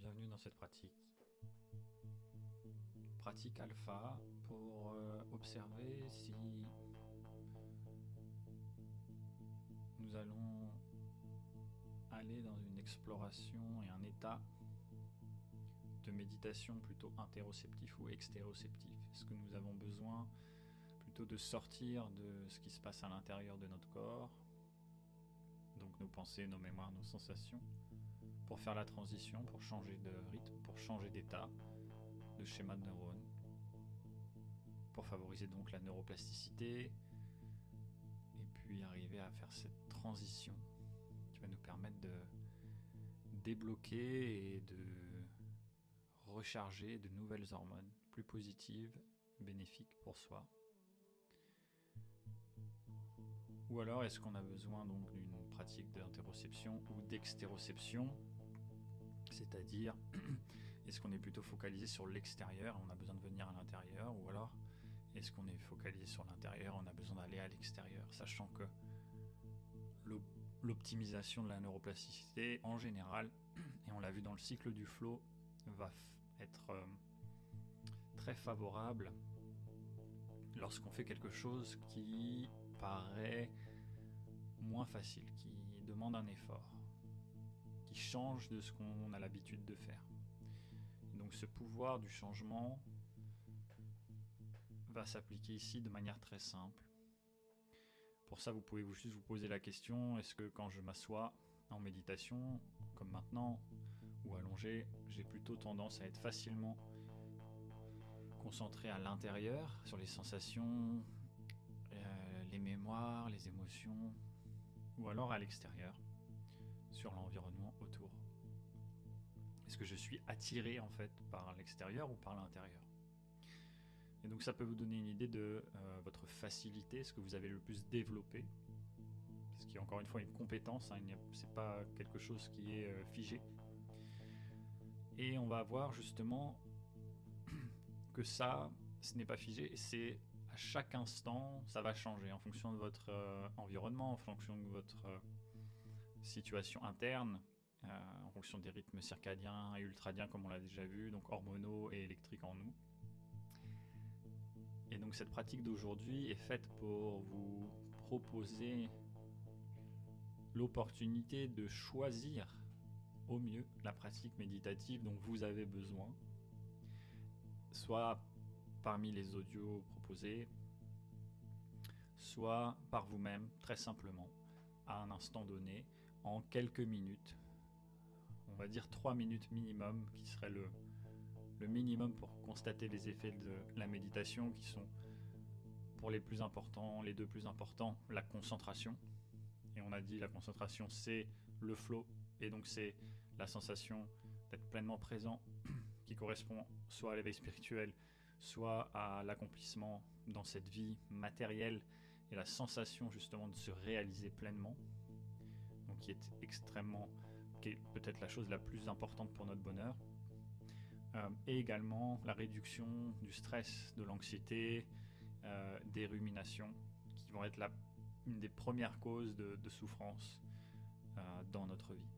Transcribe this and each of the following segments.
Bienvenue dans cette pratique. Pratique alpha pour euh, observer si nous allons aller dans une exploration et un état de méditation plutôt interoceptif ou extéroceptif. Est-ce que nous avons besoin plutôt de sortir de ce qui se passe à l'intérieur de notre corps, donc nos pensées, nos mémoires, nos sensations, pour faire la transition, pour changer de rythme, pour changer d'état, de schéma de neurones, pour favoriser donc la neuroplasticité, et puis arriver à faire cette transition qui va nous permettre de débloquer et de recharger de nouvelles hormones plus positives, bénéfiques pour soi. Ou alors est-ce qu'on a besoin donc d'une pratique d'interoception ou d'extéroception c'est-à-dire, est-ce qu'on est plutôt focalisé sur l'extérieur, on a besoin de venir à l'intérieur, ou alors est-ce qu'on est focalisé sur l'intérieur, on a besoin d'aller à l'extérieur, sachant que l'optimisation de la neuroplasticité en général, et on l'a vu dans le cycle du flow, va être euh, très favorable lorsqu'on fait quelque chose qui paraît moins facile, qui demande un effort change de ce qu'on a l'habitude de faire. donc ce pouvoir du changement va s'appliquer ici de manière très simple. Pour ça, vous pouvez juste vous poser la question, est-ce que quand je m'assois en méditation, comme maintenant, ou allongé, j'ai plutôt tendance à être facilement concentré à l'intérieur, sur les sensations, euh, les mémoires, les émotions, ou alors à l'extérieur? Sur l'environnement autour Est-ce que je suis attiré en fait par l'extérieur ou par l'intérieur? Et donc ça peut vous donner une idée de euh, votre facilité, ce que vous avez le plus développé. Ce qui est encore une fois une compétence, hein, c'est pas quelque chose qui est euh, figé. Et on va voir justement que ça, ce n'est pas figé, c'est à chaque instant, ça va changer en fonction de votre euh, environnement, en fonction de votre situation interne, euh, en fonction des rythmes circadiens et ultradiens, comme on l'a déjà vu, donc hormonaux et électriques en nous. Et donc cette pratique d'aujourd'hui est faite pour vous proposer l'opportunité de choisir au mieux la pratique méditative dont vous avez besoin, soit parmi les audios proposés, soit par vous-même, très simplement, à un instant donné, en quelques minutes. On va dire 3 minutes minimum, qui serait le, le minimum pour constater les effets de la méditation, qui sont pour les plus importants, les deux plus importants, la concentration. Et on a dit la concentration, c'est le flow, et donc c'est la sensation d'être pleinement présent, qui correspond soit à l'éveil spirituel, soit à l'accomplissement dans cette vie matérielle, et la sensation justement de se réaliser pleinement qui est extrêmement, qui est peut-être la chose la plus importante pour notre bonheur. Euh, et également la réduction du stress, de l'anxiété, euh, des ruminations, qui vont être la, une des premières causes de, souffrance euh, dans notre vie.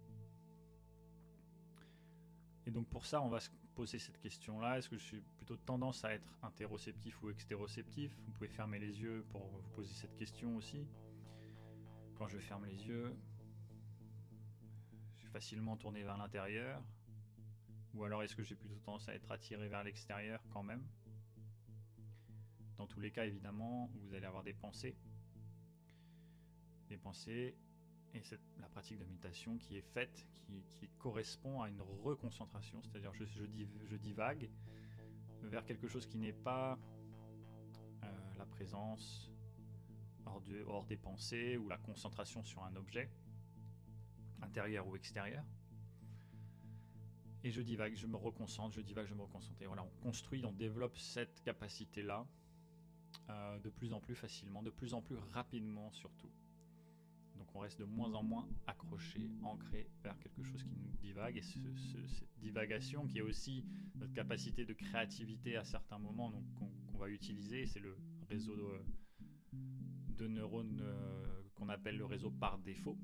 Et donc pour ça, on va se poser cette question-là. Est-ce que je suis plutôt tendance à être interoceptif ou extéroceptif? Vous pouvez fermer les yeux pour vous poser cette question aussi. Quand je ferme les yeux, facilement tourné vers l'intérieur? Ou alors est-ce que j'ai plutôt tendance à être attiré vers l'extérieur quand même? Dans tous les cas, évidemment, vous allez avoir des pensées. Des pensées, et c'est la pratique de méditation qui est faite, qui, correspond à une reconcentration, c'est-à-dire je, divague vers quelque chose qui n'est pas euh, la présence hors des pensées ou la concentration sur un objet, intérieur ou extérieur. Et je divague, je me reconcentre, je divague, je me reconcentre. Et voilà, on construit, on développe cette capacité-là euh, de plus en plus facilement, de plus en plus rapidement surtout. Donc on reste de moins en moins accroché, ancré vers quelque chose qui nous divague. Et cette divagation qui est aussi notre capacité de créativité à certains moments qu'on va utiliser, c'est le réseau de, neurones euh, qu'on appelle le réseau par défaut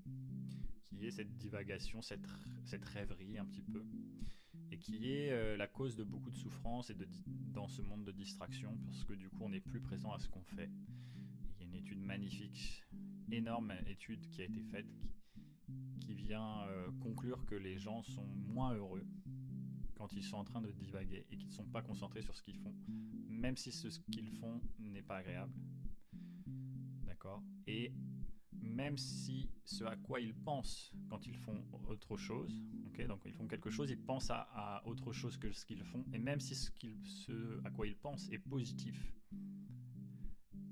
qui est cette divagation, cette, cette rêverie un petit peu, et qui est euh, la cause de beaucoup de souffrance et de, dans ce monde de distraction, parce que du coup on n'est plus présent à ce qu'on fait. Il y a une étude magnifique, énorme étude qui a été faite, qui, vient euh, conclure que les gens sont moins heureux quand ils sont en train de divaguer et qu'ils ne sont pas concentrés sur ce qu'ils font, même si ce qu'ils font n'est pas agréable. D'accord? Et même si ce à quoi ils pensent quand ils font autre chose, donc ils font quelque chose, ils pensent à, autre chose que ce qu'ils font, et même si ce, ce, à quoi ils pensent est positif,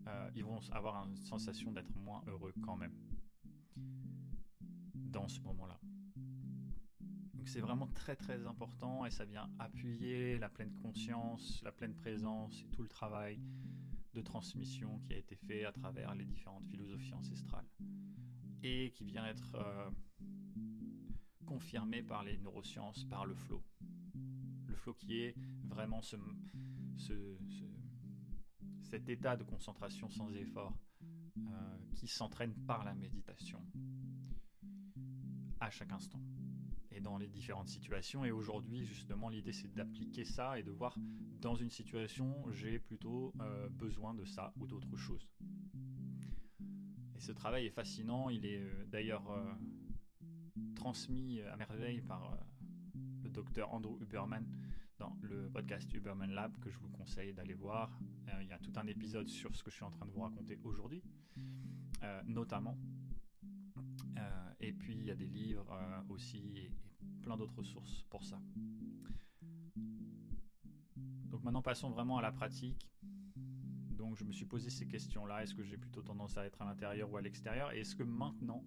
euh, ils vont avoir une sensation d'être moins heureux quand même dans ce moment-là. Donc c'est vraiment très très important et ça vient appuyer la pleine conscience, la pleine présence et tout le travail de transmission qui a été fait à travers les différentes philosophies ancestrales et qui vient être euh, confirmé par les neurosciences, par le flow. Le flow qui est vraiment ce, cet état de concentration sans effort euh, qui s'entraîne par la méditation à chaque instant dans les différentes situations. Et aujourd'hui, justement, l'idée c'est d'appliquer ça et de voir dans une situation, j'ai plutôt euh, besoin de ça ou d'autre chose. Et ce travail est fascinant. Il est euh, d'ailleurs euh, transmis à merveille par le docteur Andrew Huberman dans le podcast Huberman Lab que je vous conseille d'aller voir. il y a tout un épisode sur ce que je suis en train de vous raconter aujourd'hui, notamment. Et puis il y a des livres aussi plein d'autres sources pour ça. Donc maintenant passons vraiment à la pratique. Donc je me suis posé ces questions-là. Est-ce que j'ai plutôt tendance à être à l'intérieur ou à l'extérieur? Et est-ce que maintenant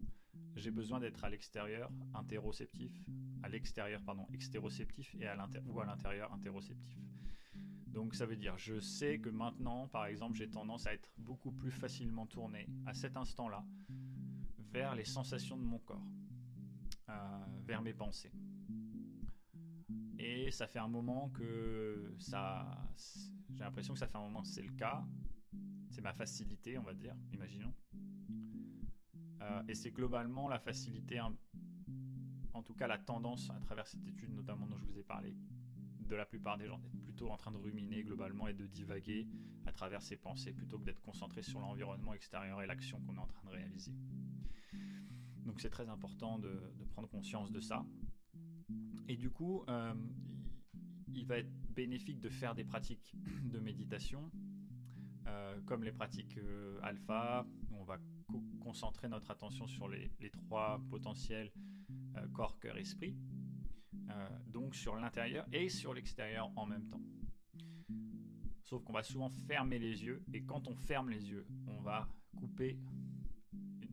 j'ai besoin d'être à l'extérieur interoceptif, à l'extérieur pardon extéroceptif et à ou à l'intérieur interoceptif? Donc ça veut dire, je sais que maintenant, par exemple, j'ai tendance à être beaucoup plus facilement tourné à cet instant-là vers les sensations de mon corps, euh, vers mes pensées. Et ça fait un moment que ça. J'ai l'impression que ça fait un moment que c'est le cas. C'est ma facilité, on va dire, imaginons. Euh, et c'est globalement la facilité, en tout cas la tendance à travers cette étude, notamment dont je vous ai parlé, de la plupart des gens d'être plutôt en train de ruminer globalement et de divaguer à travers ses pensées plutôt que d'être concentré sur l'environnement extérieur et l'action qu'on est en train de réaliser. Donc c'est très important de, prendre conscience de ça. Et du coup, euh, il va être bénéfique de faire des pratiques de méditation, euh, comme les pratiques euh, alpha, où on va concentrer notre attention sur les, trois potentiels corps, cœur, esprit, donc sur l'intérieur et sur l'extérieur en même temps. Sauf qu'on va souvent fermer les yeux, et quand on ferme les yeux, on va couper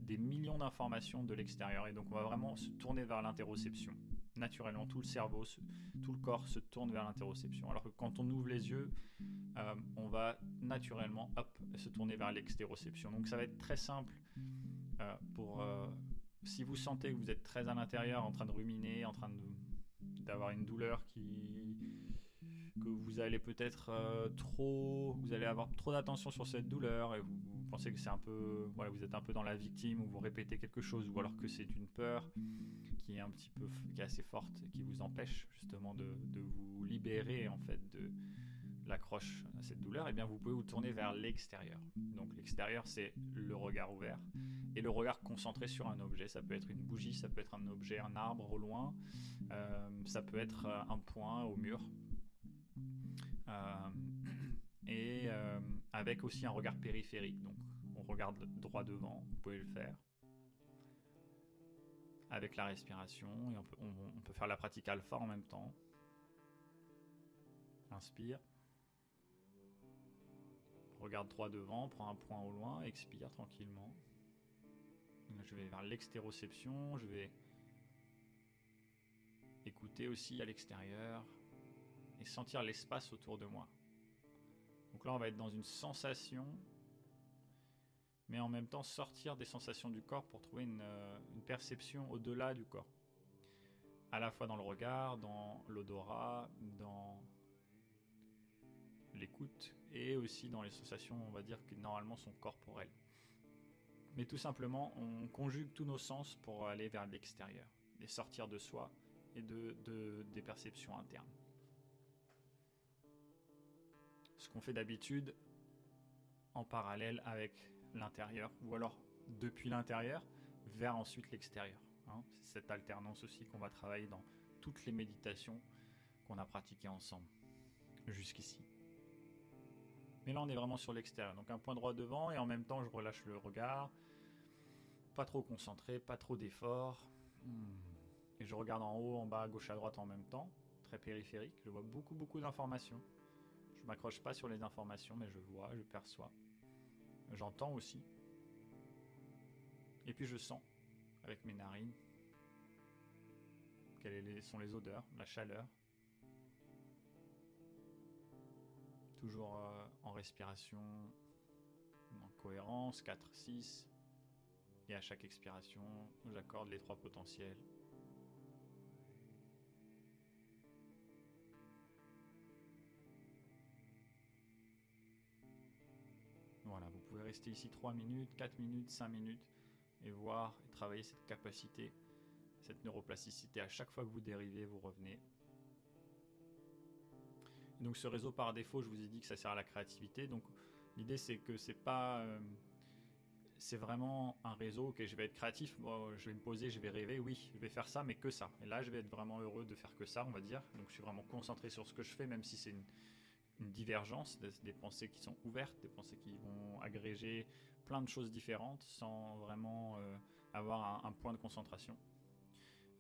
des millions d'informations de l'extérieur, et donc on va vraiment se tourner vers l'interoception naturellement, tout le cerveau, tout le corps se tourne vers l'interoception. Alors que quand on ouvre les yeux, euh, on va naturellement se tourner vers l'extéroception. Donc ça va être très simple euh, pour... Euh, si vous sentez que vous êtes très à l'intérieur, en train de ruminer, en train d'avoir une douleur qui que vous allez peut-être trop, vous allez avoir trop d'attention sur cette douleur et pensez que c'est un peu, voilà, vous êtes un peu dans la victime ou vous répétez quelque chose ou alors que c'est une peur qui est un petit peu, qui est assez forte et qui vous empêche justement de, vous libérer en fait de l'accroche à cette douleur, et eh bien vous pouvez vous tourner vers l'extérieur. Donc l'extérieur c'est le regard ouvert et le regard concentré sur un objet. Ça peut être une bougie, ça peut être un objet, un arbre au loin, euh, ça peut être un point au mur. Euh, et avec aussi un regard périphérique. Donc on regarde droit devant, vous pouvez le faire avec la respiration et on peut, on, peut, faire la pratique alpha en même temps. Inspire. Regarde droit devant, prends un point au loin, expire tranquillement. Je vais vers l'extéroception, je vais écouter aussi à l'extérieur et sentir l'espace autour de moi. Donc là, on va être dans une sensation mais en même temps sortir des sensations du corps pour trouver une, euh, perception au-delà du corps. À la fois dans le regard, dans l'odorat, dans l'écoute et aussi dans les sensations, on va dire, qui normalement sont corporelles. mais tout simplement, on conjugue tous nos sens pour aller vers l'extérieur, et sortir de soi et de, des perceptions internes. Ce qu'on fait d'habitude en parallèle avec l'intérieur, ou alors depuis l'intérieur vers ensuite l'extérieur. Hein. C'est cette alternance aussi qu'on va travailler dans toutes les méditations qu'on a pratiquées ensemble jusqu'ici. Mais là, on est vraiment sur l'extérieur. Donc un point droit devant et en même temps, je relâche le regard. Pas trop concentré, pas trop d'effort. Hmm. Et je regarde en haut, en bas, à gauche, à droite en même temps. Très périphérique. Je vois beaucoup, beaucoup d'informations. Je m'accroche pas sur les informations, mais je vois, je perçois. J'entends aussi. Et puis je sens avec mes narines quelles sont les odeurs, la chaleur. Toujours euh, en respiration, en cohérence, 4, 6. Et à chaque expiration, j'accorde les trois potentiels. Voilà, vous pouvez rester ici 3 minutes, 4 minutes, 5 minutes et voir et travailler cette capacité, cette neuroplasticité. À chaque fois que vous dérivez, vous revenez. donc ce réseau par défaut, je vous ai dit que ça sert à la créativité. Donc l'idée c'est que c'est pas euh, c'est vraiment un réseau que je vais être créatif, je vais me poser, je vais rêver, oui, je vais faire ça, mais que ça. Et là, je vais être vraiment heureux de faire que ça, on va dire. Donc, je suis vraiment concentré sur ce que je fais, même si c'est une, divergence, des, pensées qui sont ouvertes, des pensées qui vont agréger plein de choses différentes sans vraiment euh, avoir un, point de concentration.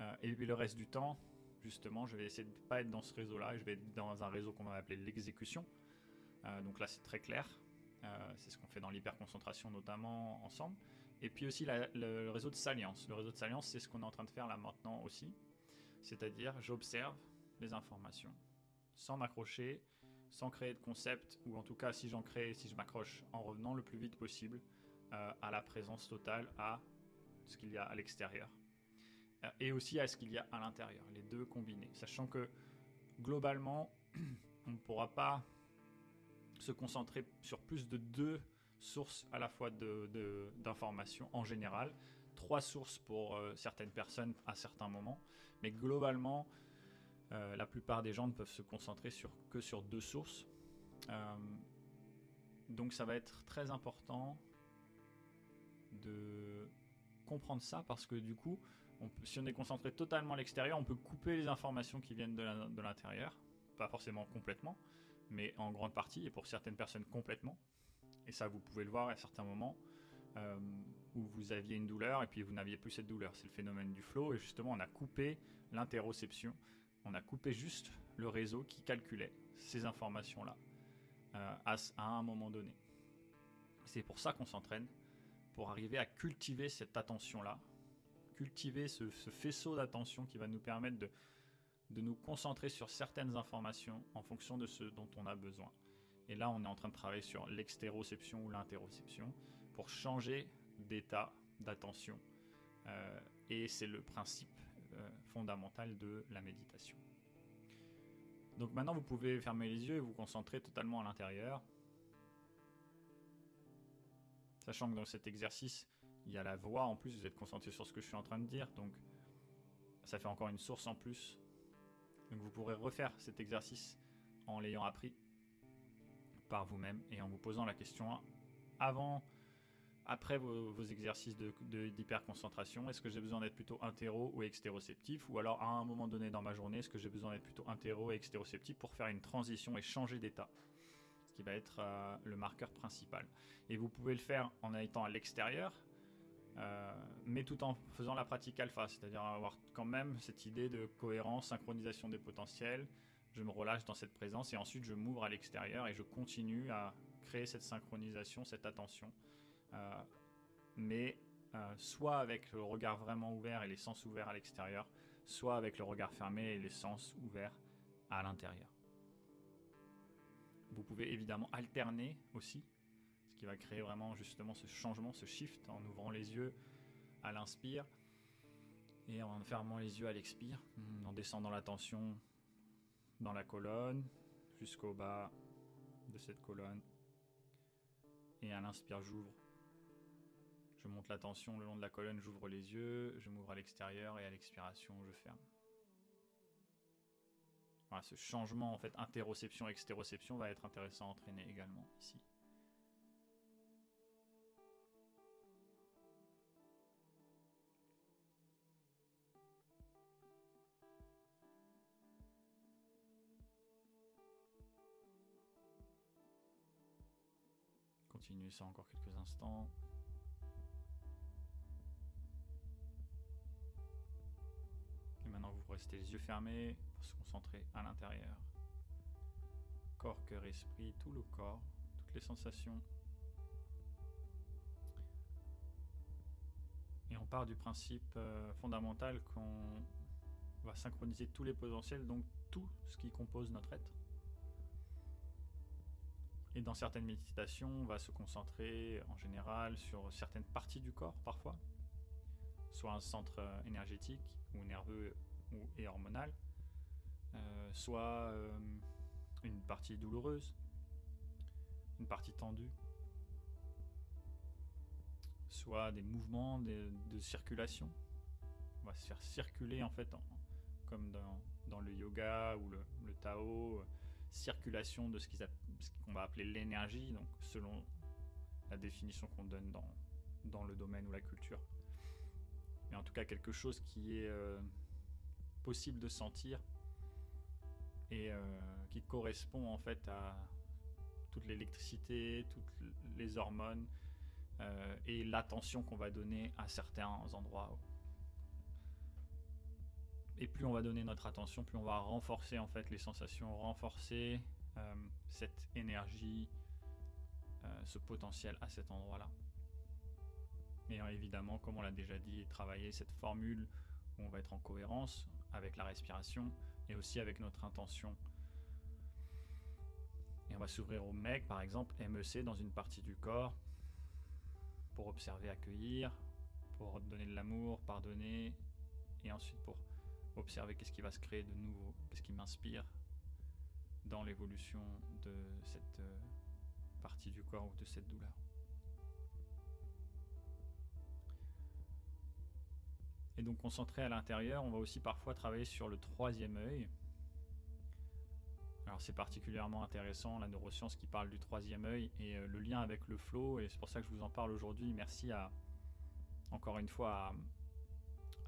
Euh, et puis le reste du temps, justement, je vais essayer de ne pas être dans ce réseau-là, je vais être dans un réseau qu'on va appeler l'exécution. Euh, donc là, c'est très clair. c'est ce qu'on fait dans l'hyperconcentration notamment ensemble. Et puis aussi le réseau de salience. Le réseau de salience, c'est ce qu'on est en train de faire là maintenant aussi. C'est-à-dire, j'observe les informations sans m'accrocher, sans créer de concept, ou en tout cas si j'en crée, si je m'accroche en revenant le plus vite possible euh, à la présence totale, à ce qu'il y a à l'extérieur. Euh, et aussi à ce qu'il y a à l'intérieur, les deux combinés. Sachant que globalement, on ne pourra pas se concentrer sur plus de deux sources à la fois d'informations de, en général, trois sources pour euh, certaines personnes à certains moments, mais globalement, la plupart des gens ne peuvent se concentrer sur, que sur deux sources. donc ça va être très important de comprendre ça parce que du coup, si on est concentré totalement à l'extérieur, on peut couper les informations qui viennent de l'intérieur, pas forcément complètement, mais en grande partie et pour certaines personnes complètement. Et ça, vous pouvez le voir à certains moments euh, où vous aviez une douleur et puis vous n'aviez plus cette douleur. C'est le phénomène du flow et justement, on a coupé l'interoception, on a coupé juste le réseau qui calculait ces informations-là euh, à, un moment donné. C'est pour ça qu'on s'entraîne pour arriver à cultiver cette attention-là, cultiver ce, faisceau d'attention qui va nous permettre de, de nous concentrer sur certaines informations en fonction de ce dont on a besoin. Et là, on est en train de travailler sur l'extéroception ou l'interoception pour changer d'état d'attention. Euh, et c'est le principe euh, fondamental de la méditation. Donc maintenant, vous pouvez fermer les yeux et vous concentrer totalement à l'intérieur. Sachant que dans cet exercice, il y a la voix en plus, vous êtes concentré sur ce que je suis en train de dire, donc ça fait encore une source en plus. Donc vous pourrez refaire cet exercice en l'ayant appris par vous-même et en vous posant la question avant, après vos, exercices d'hyperconcentration, de, est-ce que j'ai besoin d'être plutôt intéro ou extéroceptif Ou alors à un moment donné dans ma journée, est-ce que j'ai besoin d'être plutôt intéro et extéroceptif pour faire une transition et changer d'état? Qui va être euh, le marqueur principal. Et vous pouvez le faire en étant à l'extérieur, euh, mais tout en faisant la pratique alpha, c'est-à-dire avoir quand même cette idée de cohérence, synchronisation des potentiels. Je me relâche dans cette présence et ensuite je m'ouvre à l'extérieur et je continue à créer cette synchronisation, cette attention. Euh, mais soit avec le regard vraiment ouvert et les sens ouverts à l'extérieur, soit avec le regard fermé et les sens ouverts à l'intérieur. Vous pouvez évidemment alterner aussi, ce qui va créer vraiment justement ce changement, ce shift en ouvrant les yeux à l'inspire et en fermant les yeux à l'expire, en descendant la tension dans la colonne jusqu'au bas de cette colonne. Et à l'inspire, j'ouvre. Je monte la tension le long de la colonne, j'ouvre les yeux, je m'ouvre à l'extérieur et à l'expiration, je ferme. Ce changement en fait interoception-extéroception va être intéressant à entraîner également ici. Continuez ça encore quelques instants. Restez les yeux fermés pour se concentrer à l'intérieur. Corps, cœur, esprit, tout le corps, toutes les sensations. Et on part du principe euh, fondamental qu'on va synchroniser tous les potentiels, donc tout ce qui compose notre être. Et dans certaines méditations, on va se concentrer en général sur certaines parties du corps parfois, soit un centre euh, énergétique ou nerveux ou, et hormonal, euh, soit euh, une partie douloureuse, une partie tendue, soit des mouvements de, circulation. On va se faire circuler en fait, comme dans, le yoga ou le, Tao, circulation de ce qu'on va appeler l'énergie, donc selon la définition qu'on donne dans, dans le domaine ou la culture. Mais en tout cas quelque chose qui est euh, possible de sentir et euh, qui correspond en fait à toute l'électricité, toutes les hormones euh, et l'attention qu'on va donner à certains endroits et plus on va donner notre attention, plus on va renforcer en fait les sensations, renforcer euh, cette énergie, ce potentiel à cet endroit-là. Et évidemment, comme on l'a déjà dit, travailler cette formule où on va être en cohérence avec la respiration et aussi avec notre intention. Et on va s'ouvrir au MEC, par exemple, MEC dans une partie du corps, pour observer, accueillir, pour donner de l'amour, pardonner, et ensuite pour observer qu'est-ce qui va se créer de nouveau, qu'est-ce qui m'inspire dans l'évolution de cette euh, partie du corps ou de cette douleur. Et donc concentré à l'intérieur, on va aussi parfois travailler sur le troisième œil. Alors c'est particulièrement intéressant la neuroscience qui parle du troisième œil et euh, le lien avec le flow et c'est pour ça que je vous en parle aujourd'hui. Merci à encore une fois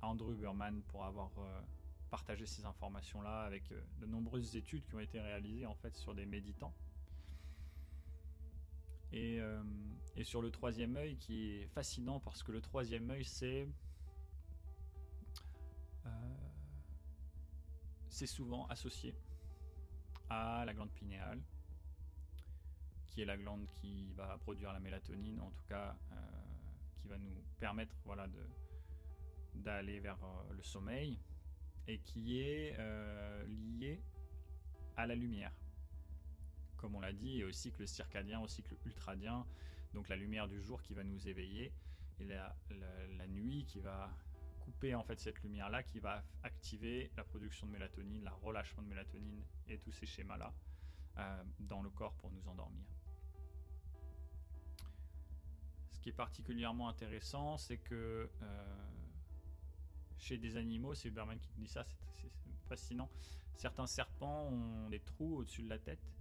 à, Andrew Burman pour avoir euh, partager ces informations-là avec euh, de nombreuses études qui ont été réalisées en fait sur des méditants. Et, et sur le troisième œil qui est fascinant parce que le troisième œil c'est c'est souvent associé à la glande pinéale qui est la glande qui va produire la mélatonine en tout cas qui va nous permettre voilà de d'aller vers le sommeil et qui est euh, lié à la lumière. Comme on l'a dit, et au cycle circadien, au cycle ultradien, donc la lumière du jour qui va nous éveiller, et la, nuit qui va couper en fait cette lumière-là, qui va activer la production de mélatonine, la relâchement de mélatonine et tous ces schémas-là euh, dans le corps pour nous endormir. Ce qui est particulièrement intéressant, c'est que euh, chez des animaux, c'est Berman qui dit ça, c'est fascinant. Certains serpents ont des trous au-dessus de la tête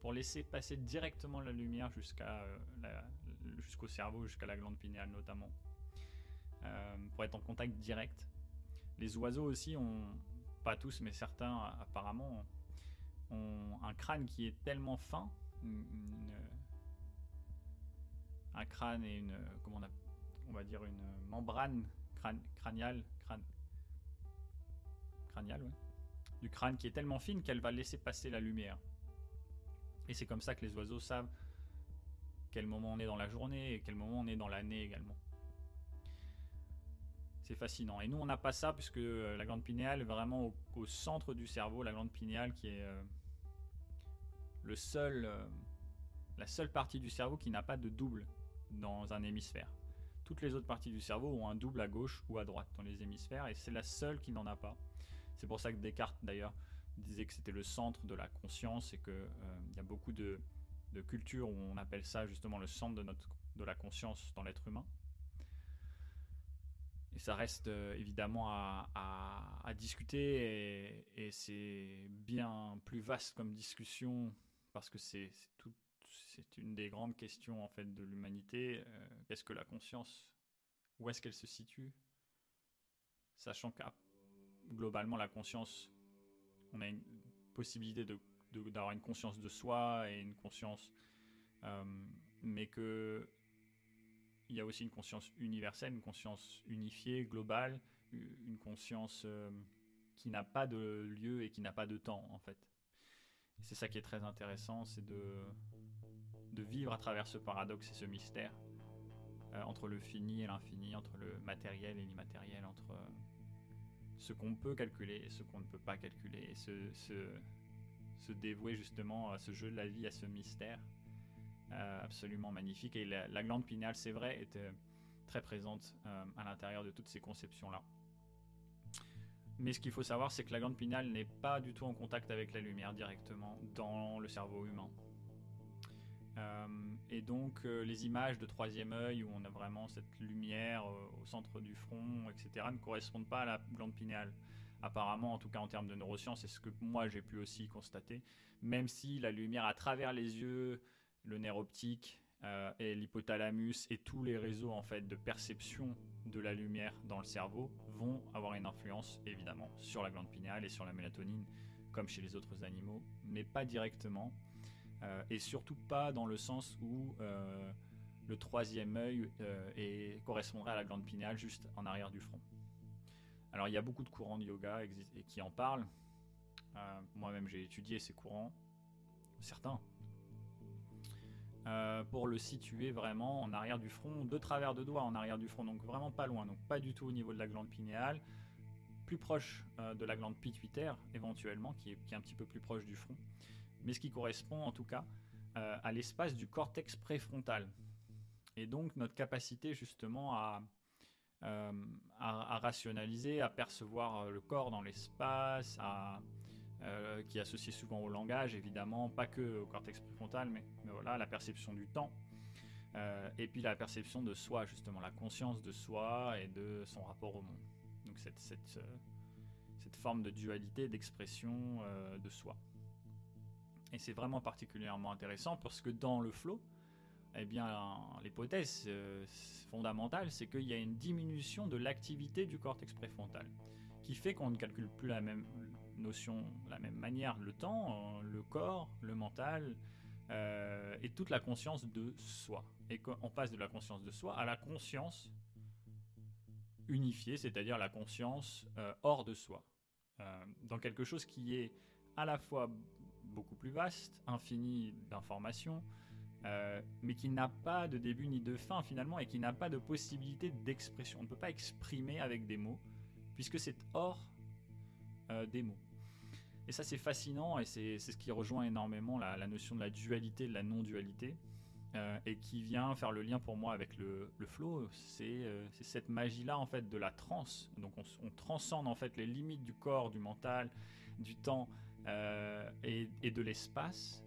pour laisser passer directement la lumière euh, jusqu'au cerveau, jusqu'à la glande pinéale notamment, pour être en contact direct. Les oiseaux aussi ont, pas tous, mais certains apparemment, ont un crâne qui est tellement fin, un crâne et une, comment on, va dire une membrane crâniale, crâne, crâniale, du crâne qui est tellement fine qu'elle va laisser passer la lumière. Et c'est comme ça que les oiseaux savent quel moment on est dans la journée et quel moment on est dans l'année également. C'est fascinant. Et nous, on n'a pas ça puisque euh, la glande pinéale est vraiment au, centre du cerveau, la glande pinéale qui est euh, le seul, euh, la seule partie du cerveau qui n'a pas de double dans un hémisphère. Toutes les autres parties du cerveau ont un double à gauche ou à droite dans les hémisphères et c'est la seule qui n'en a pas. C'est pour ça que Descartes d'ailleurs disait que c'était le centre de la conscience et qu'il y a beaucoup de, cultures où on appelle ça justement le centre de la conscience dans l'être humain. Et ça reste évidemment à, discuter et, c'est bien plus vaste comme discussion parce que c'est une des grandes questions en fait de l'humanité. Qu'est-ce que la conscience Où est-ce qu'elle se situe? Sachant que globalement la conscience, on a une possibilité d'avoir une conscience de soi et une conscience, euh, mais que il y a aussi une conscience universelle, une conscience unifiée, globale, une conscience euh, qui n'a pas de lieu et qui n'a pas de temps en fait. C'est ça qui est très intéressant, c'est de, vivre à travers ce paradoxe et ce mystère euh, entre le fini et l'infini, entre le matériel et l'immatériel, entre ce qu'on peut calculer et ce qu'on ne peut pas calculer, et se dévouer justement à ce jeu de la vie, à ce mystère euh, absolument magnifique. Et la, glande pinéale, c'est vrai, était très présente euh, à l'intérieur de toutes ces conceptions-là. Mais ce qu'il faut savoir, c'est que la glande pinéale n'est pas du tout en contact avec la lumière directement dans le cerveau humain. Euh, et donc les images de troisième œil où on a vraiment cette lumière au centre du front, etc., ne correspondent pas à la glande pinéale apparemment, en tout cas en termes de neurosciences, c'est ce que moi j'ai pu aussi constater, même si la lumière à travers les yeux, le nerf optique euh, et l'hypothalamus et tous les réseaux en fait de perception de la lumière dans le cerveau vont avoir une influence évidemment sur la glande pinéale et sur la mélatonine, comme chez les autres animaux, mais pas directement, euh, et surtout pas dans le sens où euh, le troisième œil correspondrait à la glande pinéale juste en arrière du front. Alors il y a beaucoup de courants de yoga qui en parlent. Moi-même j'ai étudié ces courants, certains, euh, pour le situer vraiment en arrière du front, de travers de doigts en arrière du front, donc vraiment pas loin, donc pas du tout au niveau de la glande pinéale, plus proche euh, de la glande pituitaire éventuellement, qui est, un petit peu plus proche du front, mais ce qui correspond en tout cas à l'espace du cortex préfrontal. Et donc notre capacité justement à, euh, à, rationaliser, à percevoir euh, le corps dans l'espace, euh, qui est associé souvent au langage, évidemment, pas que au cortex préfrontal, mais, mais voilà, la perception du temps. et puis la perception de soi, justement, la conscience de soi et de son rapport au monde. Donc cette, cette, cette forme de dualité, d'expression de soi. Et c'est vraiment particulièrement intéressant parce que dans le flow, eh bien, l'hypothèse euh, fondamentale, c'est qu'il y a une diminution de l'activité du cortex préfrontal, qui fait qu'on ne calcule plus la même notion, la même manière, le temps, euh, le corps, le mental, euh, et toute la conscience de soi. Et qu'on passe de la conscience de soi à la conscience unifiée, c'est-à-dire la conscience hors de soi, dans quelque chose qui est à la fois beaucoup plus vaste, infini d'informations, euh, mais qui n'a pas de début ni de fin finalement et qui n'a pas de possibilité d'expression. On ne peut pas exprimer avec des mots puisque c'est hors euh, des mots. Et ça c'est fascinant et c'est ce qui rejoint énormément la, notion de la dualité, de la non-dualité. Euh, et qui vient faire le lien pour moi avec le, flow, c'est cette magie-là en fait de la transe. Donc on, transcende en fait les limites du corps, du mental, du temps et, et, de l'espace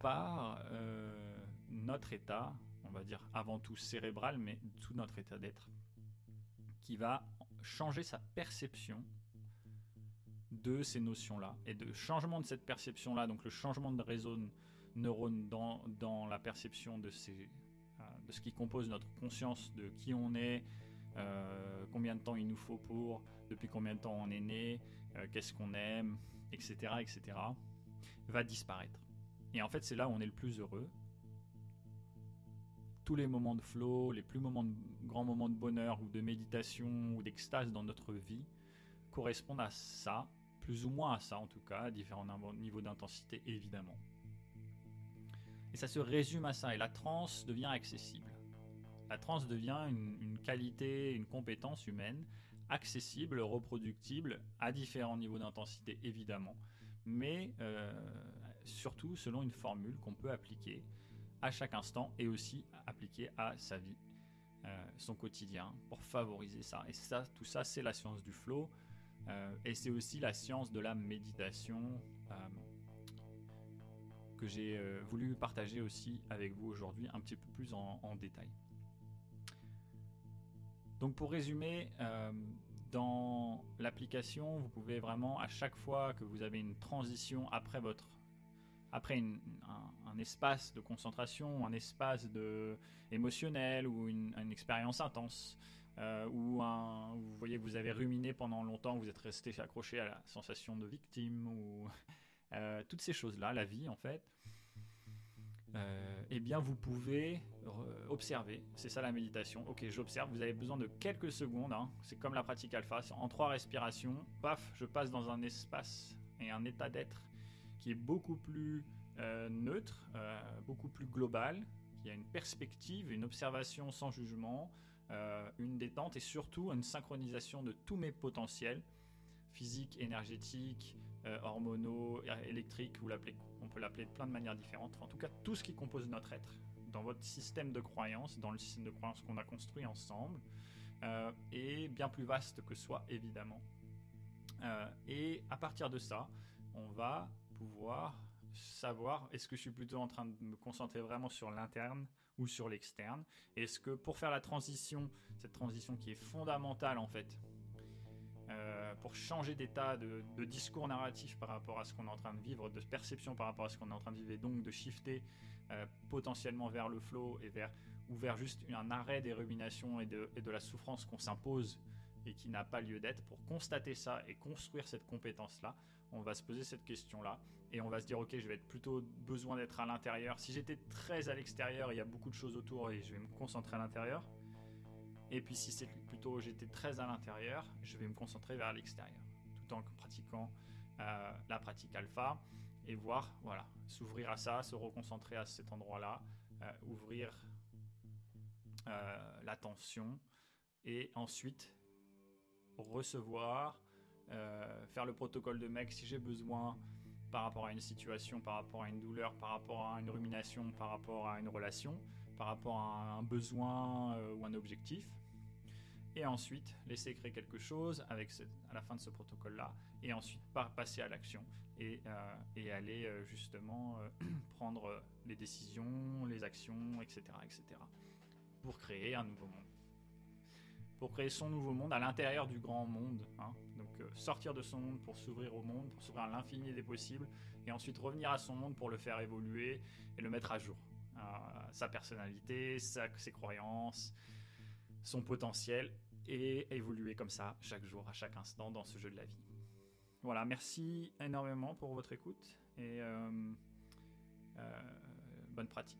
par euh, notre état, on va dire avant tout cérébral, mais tout notre état d'être, qui va changer sa perception de ces notions-là. Et de changement de cette perception-là, donc le changement de réseau de neurones dans, dans la perception de, ces, euh, de ce qui compose notre conscience, de qui on est, euh, combien de temps il nous faut pour, depuis combien de temps on est né, qu'est-ce qu'on aime, etc., etc., va disparaître. Et en fait, c'est là où on est le plus heureux. Tous les moments de flow, les plus moments de, grands moments de bonheur ou de méditation ou d'extase dans notre vie correspondent à ça, plus ou moins à ça en tout cas, à différents niveaux d'intensité évidemment. Et ça se résume à ça, et la transe devient accessible. La transe devient une, qualité, une compétence humaine accessible, reproductible, à différents niveaux d'intensité évidemment, mais euh, surtout selon une formule qu'on peut appliquer à chaque instant et aussi appliquer à sa vie, euh, son quotidien, pour favoriser ça. Et ça, tout ça, c'est la science du flow. Euh, et c'est aussi la science de la méditation euh, que j'ai voulu partager aussi avec vous aujourd'hui un petit peu plus en, détail. Donc pour résumer, euh, dans l'application, vous pouvez vraiment à chaque fois que vous avez une transition après votre après un, espace de concentration, un espace de émotionnel ou une, expérience intense, euh, ou vous voyez que vous avez ruminé pendant longtemps, vous êtes resté accroché à la sensation de victime ou euh, toutes ces choses-là, la vie en fait. Euh, eh bien, vous pouvez observer. C'est ça la méditation. Ok, j'observe. Vous avez besoin de quelques secondes. Hein. C'est comme la pratique alpha. En trois respirations, paf, je passe dans un espace et un état d'être qui est beaucoup plus euh, neutre, beaucoup plus global, qui a une perspective, une observation sans jugement, une détente et surtout une synchronisation de tous mes potentiels physiques, énergétiques, hormonaux, électriques, on peut l'appeler de plein de manières différentes. En tout cas, tout ce qui compose notre être, dans votre système de croyance, dans le système de croyance qu'on a construit ensemble, euh, est bien plus vaste que soi, évidemment. Euh, et à partir de ça, on va pouvoir savoir est-ce que je suis plutôt en train de me concentrer vraiment sur l'interne ou sur l'externe Est-ce que pour faire la transition, cette transition qui est fondamentale en fait, euh, pour changer d'état de, discours narratif par rapport à ce qu'on est en train de vivre, de perception par rapport à ce qu'on est en train de vivre, et donc de shifter euh, potentiellement vers le flow et vers, ou vers juste un arrêt des ruminations et de, et de la souffrance qu'on s'impose et qui n'a pas lieu d'être. Pour constater ça et construire cette compétence-là, on va se poser cette question-là et on va se dire ok, je vais être plutôt besoin d'être à l'intérieur. Si j'étais très à l'extérieur, il y a beaucoup de choses autour et je vais me concentrer à l'intérieur. Et puis si c'est plutôt j'étais très à l'intérieur, je vais me concentrer vers l'extérieur, tout en pratiquant euh, la pratique alpha et voir, voilà, s'ouvrir à ça, se reconcentrer à cet endroit-là, euh, ouvrir euh, l'attention et ensuite recevoir, faire le protocole de mec si j'ai besoin par rapport à une situation, par rapport à une douleur, par rapport à une rumination, par rapport à une relation, par rapport à un besoin ou un objectif et ensuite laisser créer quelque chose avec à la fin de ce protocole-là, et ensuite passer à l'action et, euh, aller euh, justement euh, prendre les décisions, les actions, etc., etc., pour créer un nouveau monde. Pour créer son nouveau monde à l'intérieur du grand monde. Hein. Donc sortir de son monde pour s'ouvrir au monde, pour s'ouvrir à l'infini des possibles, et ensuite revenir à son monde pour le faire évoluer et le mettre à jour. sa personnalité, ses croyances, son potentiel et évoluer comme ça chaque jour, à chaque instant dans ce jeu de la vie. Voilà, merci énormément pour votre écoute et euh, euh, bonne pratique.